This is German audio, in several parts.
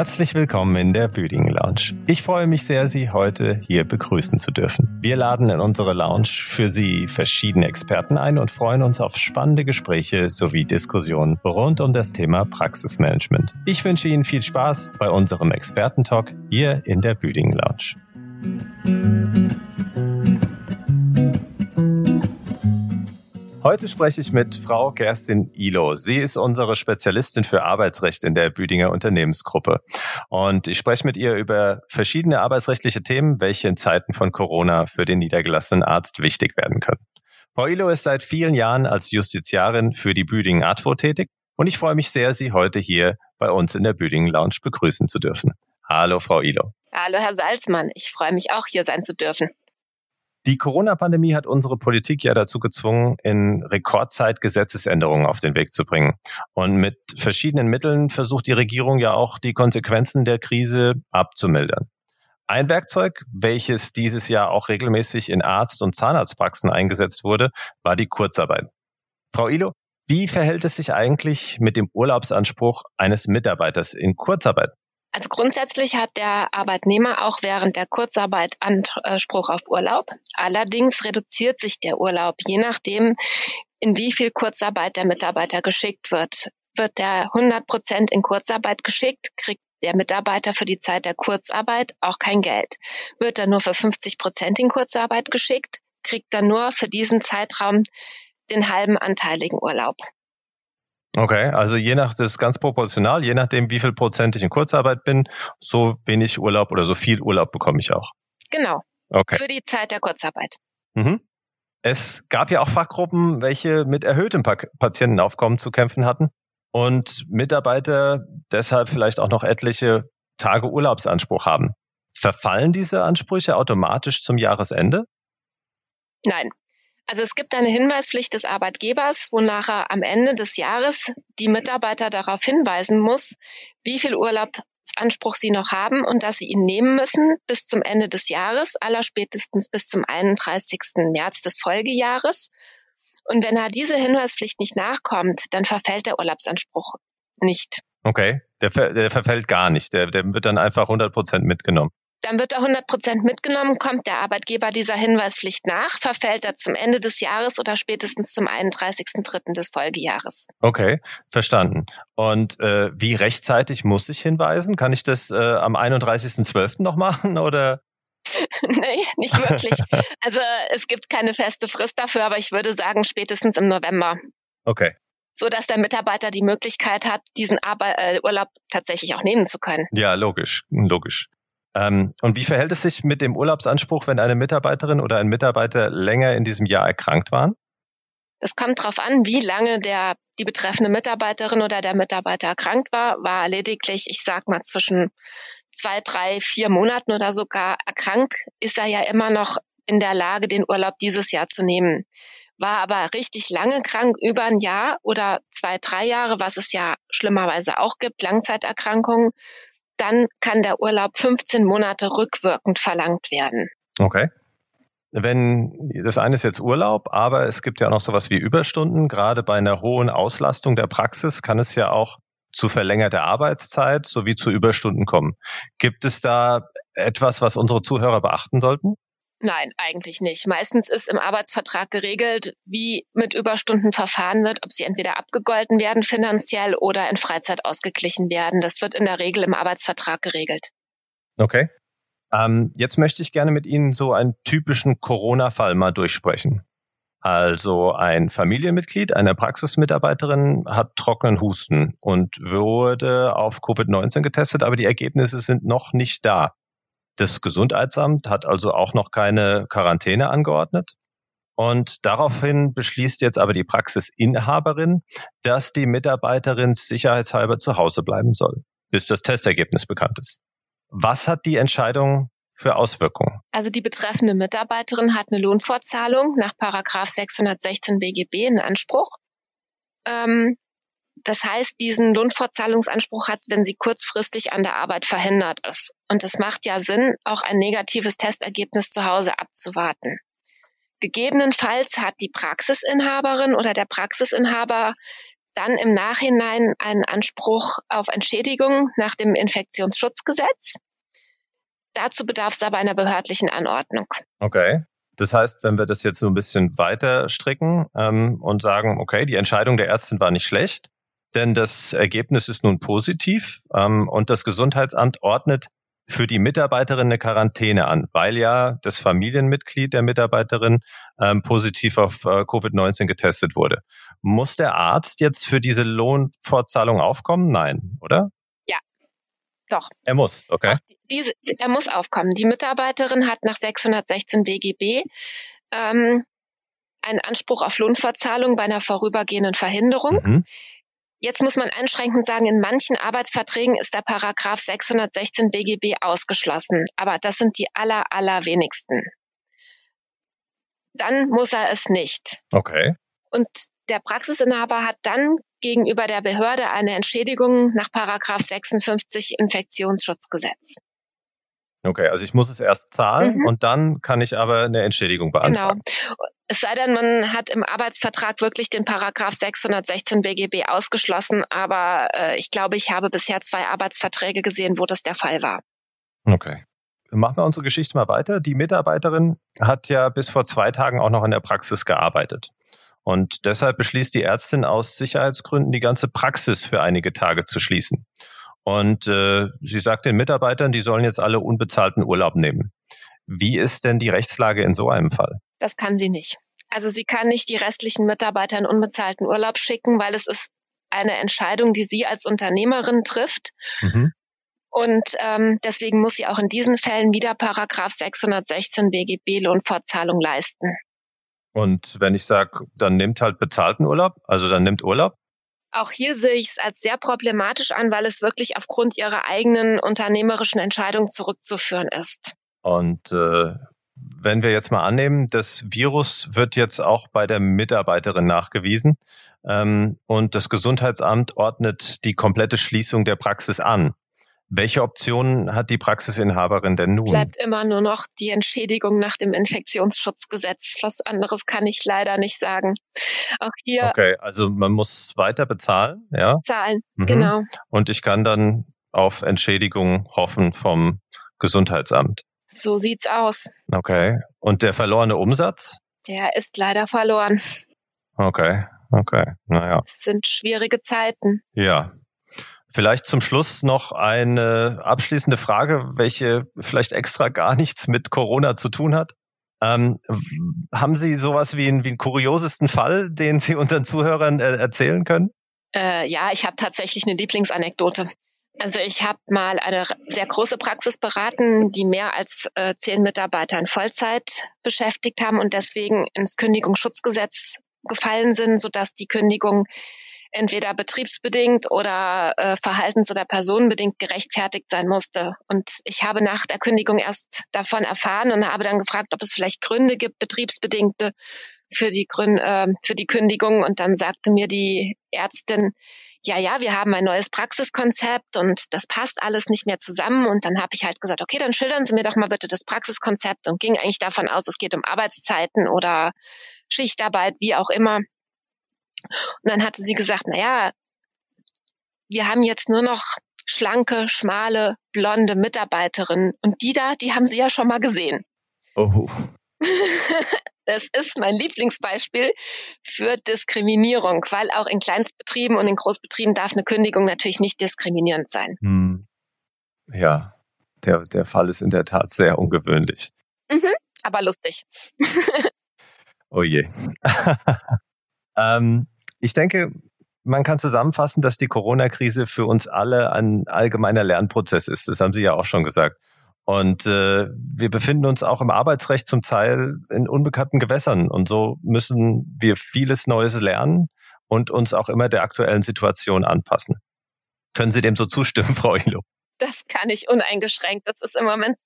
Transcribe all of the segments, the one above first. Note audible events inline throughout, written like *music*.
Herzlich willkommen in der Büdingen Lounge. Ich freue mich sehr, Sie heute hier begrüßen zu dürfen. Wir laden in unsere Lounge für Sie verschiedene Experten ein und freuen uns auf spannende Gespräche sowie Diskussionen rund um das Thema Praxismanagement. Ich wünsche Ihnen viel Spaß bei unserem Expertentalk hier in der Büdingen Lounge. Heute spreche ich mit Frau Kerstin Ilo. Sie ist unsere Spezialistin für Arbeitsrecht in der Büdinger Unternehmensgruppe. Und ich spreche mit ihr über verschiedene arbeitsrechtliche Themen, welche in Zeiten von Corona für den niedergelassenen Arzt wichtig werden können. Frau Ilo ist seit vielen Jahren als Justiziarin für die Büdingen ATVO tätig und ich freue mich sehr, Sie heute hier bei uns in der Büdingen Lounge begrüßen zu dürfen. Hallo, Frau Ilo. Hallo, Herr Salzmann. Ich freue mich auch, hier sein zu dürfen. Die Corona-Pandemie hat unsere Politik ja dazu gezwungen, in Rekordzeit Gesetzesänderungen auf den Weg zu bringen. Und mit verschiedenen Mitteln versucht die Regierung ja auch, die Konsequenzen der Krise abzumildern. Ein Werkzeug, welches dieses Jahr auch regelmäßig in Arzt- und Zahnarztpraxen eingesetzt wurde, war die Kurzarbeit. Frau Ilo, wie verhält es sich eigentlich mit dem Urlaubsanspruch eines Mitarbeiters in Kurzarbeit? Also grundsätzlich hat der Arbeitnehmer auch während der Kurzarbeit Anspruch auf Urlaub. Allerdings reduziert sich der Urlaub, je nachdem, in wie viel Kurzarbeit der Mitarbeiter geschickt wird. Wird der 100 Prozent in Kurzarbeit geschickt, kriegt der Mitarbeiter für die Zeit der Kurzarbeit auch kein Geld. Wird er nur für 50 Prozent in Kurzarbeit geschickt, kriegt er nur für diesen Zeitraum den halben anteiligen Urlaub. Okay, also je nach, das ist ganz proportional, je nachdem, wie viel Prozent ich in Kurzarbeit bin, so wenig Urlaub oder so viel Urlaub bekomme ich auch. Genau. Okay. Für die Zeit der Kurzarbeit. Mhm. Es gab ja auch Fachgruppen, welche mit erhöhtem Patientenaufkommen zu kämpfen hatten und Mitarbeiter deshalb vielleicht auch noch etliche Tage Urlaubsanspruch haben. Verfallen diese Ansprüche automatisch zum Jahresende? Nein, also es gibt eine Hinweispflicht des Arbeitgebers, wonach er am Ende des Jahres die Mitarbeiter darauf hinweisen muss, wie viel Urlaubsanspruch sie noch haben und dass sie ihn nehmen müssen bis zum Ende des Jahres, allerspätestens bis zum 31. März des Folgejahres. Und wenn er diese Hinweispflicht nicht nachkommt, dann verfällt der Urlaubsanspruch nicht. Okay, der, der verfällt gar nicht. Der, der wird dann einfach 100 Prozent mitgenommen. Dann wird er 100 Prozent mitgenommen, kommt der Arbeitgeber dieser Hinweispflicht nach, verfällt er zum Ende des Jahres oder spätestens zum 31.3. des Folgejahres. Okay, verstanden. Und äh, wie rechtzeitig muss ich hinweisen? Kann ich das äh, am 31.12. noch machen oder? *laughs* nee, nicht wirklich. *laughs* Also es gibt keine feste Frist dafür, aber ich würde sagen spätestens im November. Okay so dass der Mitarbeiter die Möglichkeit hat, diesen Arbe äh, Urlaub tatsächlich auch nehmen zu können. Ja, logisch, logisch. Ähm, und wie verhält es sich mit dem Urlaubsanspruch, wenn eine Mitarbeiterin oder ein Mitarbeiter länger in diesem Jahr erkrankt waren? Es kommt darauf an, wie lange der, die betreffende Mitarbeiterin oder der Mitarbeiter erkrankt war. War lediglich, ich sag mal, zwischen zwei, drei, vier Monaten oder sogar erkrankt, ist er ja immer noch in der Lage, den Urlaub dieses Jahr zu nehmen. War aber richtig lange krank, über ein Jahr oder zwei, drei Jahre, was es ja schlimmerweise auch gibt, Langzeiterkrankungen, dann kann der Urlaub 15 Monate rückwirkend verlangt werden. Okay. Wenn das eine ist jetzt Urlaub, aber es gibt ja auch noch sowas wie Überstunden. Gerade bei einer hohen Auslastung der Praxis kann es ja auch zu verlängerter Arbeitszeit sowie zu Überstunden kommen. Gibt es da etwas, was unsere Zuhörer beachten sollten? Nein, eigentlich nicht. Meistens ist im Arbeitsvertrag geregelt, wie mit Überstunden verfahren wird, ob sie entweder abgegolten werden finanziell oder in Freizeit ausgeglichen werden. Das wird in der Regel im Arbeitsvertrag geregelt. Okay. Ähm, jetzt möchte ich gerne mit Ihnen so einen typischen Corona-Fall mal durchsprechen. Also ein Familienmitglied einer Praxismitarbeiterin hat trockenen Husten und wurde auf Covid-19 getestet, aber die Ergebnisse sind noch nicht da. Das Gesundheitsamt hat also auch noch keine Quarantäne angeordnet. Und daraufhin beschließt jetzt aber die Praxisinhaberin, dass die Mitarbeiterin sicherheitshalber zu Hause bleiben soll, bis das Testergebnis bekannt ist. Was hat die Entscheidung für Auswirkungen? Also die betreffende Mitarbeiterin hat eine Lohnfortzahlung nach Paragraph 616 BGB in Anspruch. Ähm, das heißt, diesen Lohnfortzahlungsanspruch hat, wenn sie kurzfristig an der Arbeit verhindert ist. Und es macht ja Sinn, auch ein negatives Testergebnis zu Hause abzuwarten. Gegebenenfalls hat die Praxisinhaberin oder der Praxisinhaber dann im Nachhinein einen Anspruch auf Entschädigung nach dem Infektionsschutzgesetz. Dazu bedarf es aber einer behördlichen Anordnung. Okay. Das heißt, wenn wir das jetzt so ein bisschen weiter stricken ähm, und sagen, okay, die Entscheidung der Ärztin war nicht schlecht, denn das Ergebnis ist nun positiv ähm, und das Gesundheitsamt ordnet für die Mitarbeiterin eine Quarantäne an, weil ja das Familienmitglied der Mitarbeiterin ähm, positiv auf äh, Covid-19 getestet wurde. Muss der Arzt jetzt für diese Lohnfortzahlung aufkommen? Nein, oder? Ja, doch. Er muss, okay. Diese, er muss aufkommen. Die Mitarbeiterin hat nach 616 BGB ähm, einen Anspruch auf Lohnfortzahlung bei einer vorübergehenden Verhinderung. Mhm. Jetzt muss man einschränkend sagen, in manchen Arbeitsverträgen ist der Paragraph 616 BGB ausgeschlossen, aber das sind die aller, allerwenigsten. Dann muss er es nicht. Okay. Und der Praxisinhaber hat dann gegenüber der Behörde eine Entschädigung nach Paragraph 56 Infektionsschutzgesetz. Okay, also ich muss es erst zahlen mhm. und dann kann ich aber eine Entschädigung beantragen. Genau. Es sei denn, man hat im Arbeitsvertrag wirklich den Paragraph 616 BGB ausgeschlossen, aber äh, ich glaube, ich habe bisher zwei Arbeitsverträge gesehen, wo das der Fall war. Okay. Machen wir unsere Geschichte mal weiter. Die Mitarbeiterin hat ja bis vor zwei Tagen auch noch in der Praxis gearbeitet. Und deshalb beschließt die Ärztin aus Sicherheitsgründen, die ganze Praxis für einige Tage zu schließen. Und äh, sie sagt den Mitarbeitern, die sollen jetzt alle unbezahlten Urlaub nehmen. Wie ist denn die Rechtslage in so einem Fall? Das kann sie nicht. Also sie kann nicht die restlichen Mitarbeiter in unbezahlten Urlaub schicken, weil es ist eine Entscheidung, die sie als Unternehmerin trifft. Mhm. Und ähm, deswegen muss sie auch in diesen Fällen wieder Paragraph 616 BGB Lohnfortzahlung leisten. Und wenn ich sage, dann nimmt halt bezahlten Urlaub, also dann nimmt Urlaub? Auch hier sehe ich es als sehr problematisch an, weil es wirklich aufgrund ihrer eigenen unternehmerischen Entscheidung zurückzuführen ist. Und äh, wenn wir jetzt mal annehmen, das Virus wird jetzt auch bei der Mitarbeiterin nachgewiesen ähm, und das Gesundheitsamt ordnet die komplette Schließung der Praxis an. Welche Optionen hat die Praxisinhaberin denn nun? Bleibt immer nur noch die Entschädigung nach dem Infektionsschutzgesetz. Was anderes kann ich leider nicht sagen. Auch hier. Okay, also man muss weiter bezahlen, ja? Zahlen, mhm. genau. Und ich kann dann auf Entschädigung hoffen vom Gesundheitsamt. So sieht's aus. Okay. Und der verlorene Umsatz? Der ist leider verloren. Okay, okay, naja. Es sind schwierige Zeiten. Ja, Vielleicht zum Schluss noch eine abschließende Frage, welche vielleicht extra gar nichts mit Corona zu tun hat. Ähm, haben Sie sowas wie, ein, wie einen kuriosesten Fall, den Sie unseren Zuhörern äh, erzählen können? Äh, ja, ich habe tatsächlich eine Lieblingsanekdote. Also ich habe mal eine sehr große Praxis beraten, die mehr als äh, zehn Mitarbeiter in Vollzeit beschäftigt haben und deswegen ins Kündigungsschutzgesetz gefallen sind, sodass die Kündigung entweder betriebsbedingt oder äh, verhaltens- oder personenbedingt gerechtfertigt sein musste. Und ich habe nach der Kündigung erst davon erfahren und habe dann gefragt, ob es vielleicht Gründe gibt, betriebsbedingte für die, Grün äh, für die Kündigung. Und dann sagte mir die Ärztin, ja, ja, wir haben ein neues Praxiskonzept und das passt alles nicht mehr zusammen. Und dann habe ich halt gesagt, okay, dann schildern Sie mir doch mal bitte das Praxiskonzept und ging eigentlich davon aus, es geht um Arbeitszeiten oder Schichtarbeit, wie auch immer. Und dann hatte sie gesagt, na ja, wir haben jetzt nur noch schlanke, schmale, blonde Mitarbeiterinnen. Und die da, die haben Sie ja schon mal gesehen. Oh. *laughs* das ist mein Lieblingsbeispiel für Diskriminierung, weil auch in Kleinstbetrieben und in Großbetrieben darf eine Kündigung natürlich nicht diskriminierend sein. Hm. Ja, der, der Fall ist in der Tat sehr ungewöhnlich. Mhm, aber lustig. *laughs* oh je. *laughs* Ähm, ich denke, man kann zusammenfassen, dass die Corona-Krise für uns alle ein allgemeiner Lernprozess ist. Das haben Sie ja auch schon gesagt. Und äh, wir befinden uns auch im Arbeitsrecht zum Teil in unbekannten Gewässern. Und so müssen wir vieles Neues lernen und uns auch immer der aktuellen Situation anpassen. Können Sie dem so zustimmen, *laughs* Frau Ilo? Das kann ich uneingeschränkt. Das ist im Moment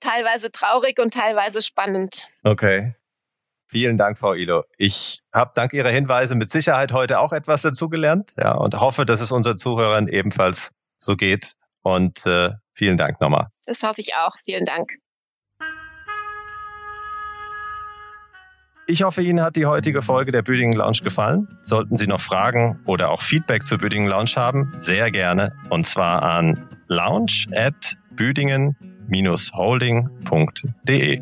teilweise traurig und teilweise spannend. Okay. Vielen Dank, Frau Ilo. Ich habe dank Ihrer Hinweise mit Sicherheit heute auch etwas dazugelernt ja, und hoffe, dass es unseren Zuhörern ebenfalls so geht. Und äh, vielen Dank nochmal. Das hoffe ich auch. Vielen Dank. Ich hoffe, Ihnen hat die heutige Folge der Büdingen Lounge gefallen. Sollten Sie noch Fragen oder auch Feedback zur Büdingen Lounge haben, sehr gerne. Und zwar an lounge at büdingen-holding.de.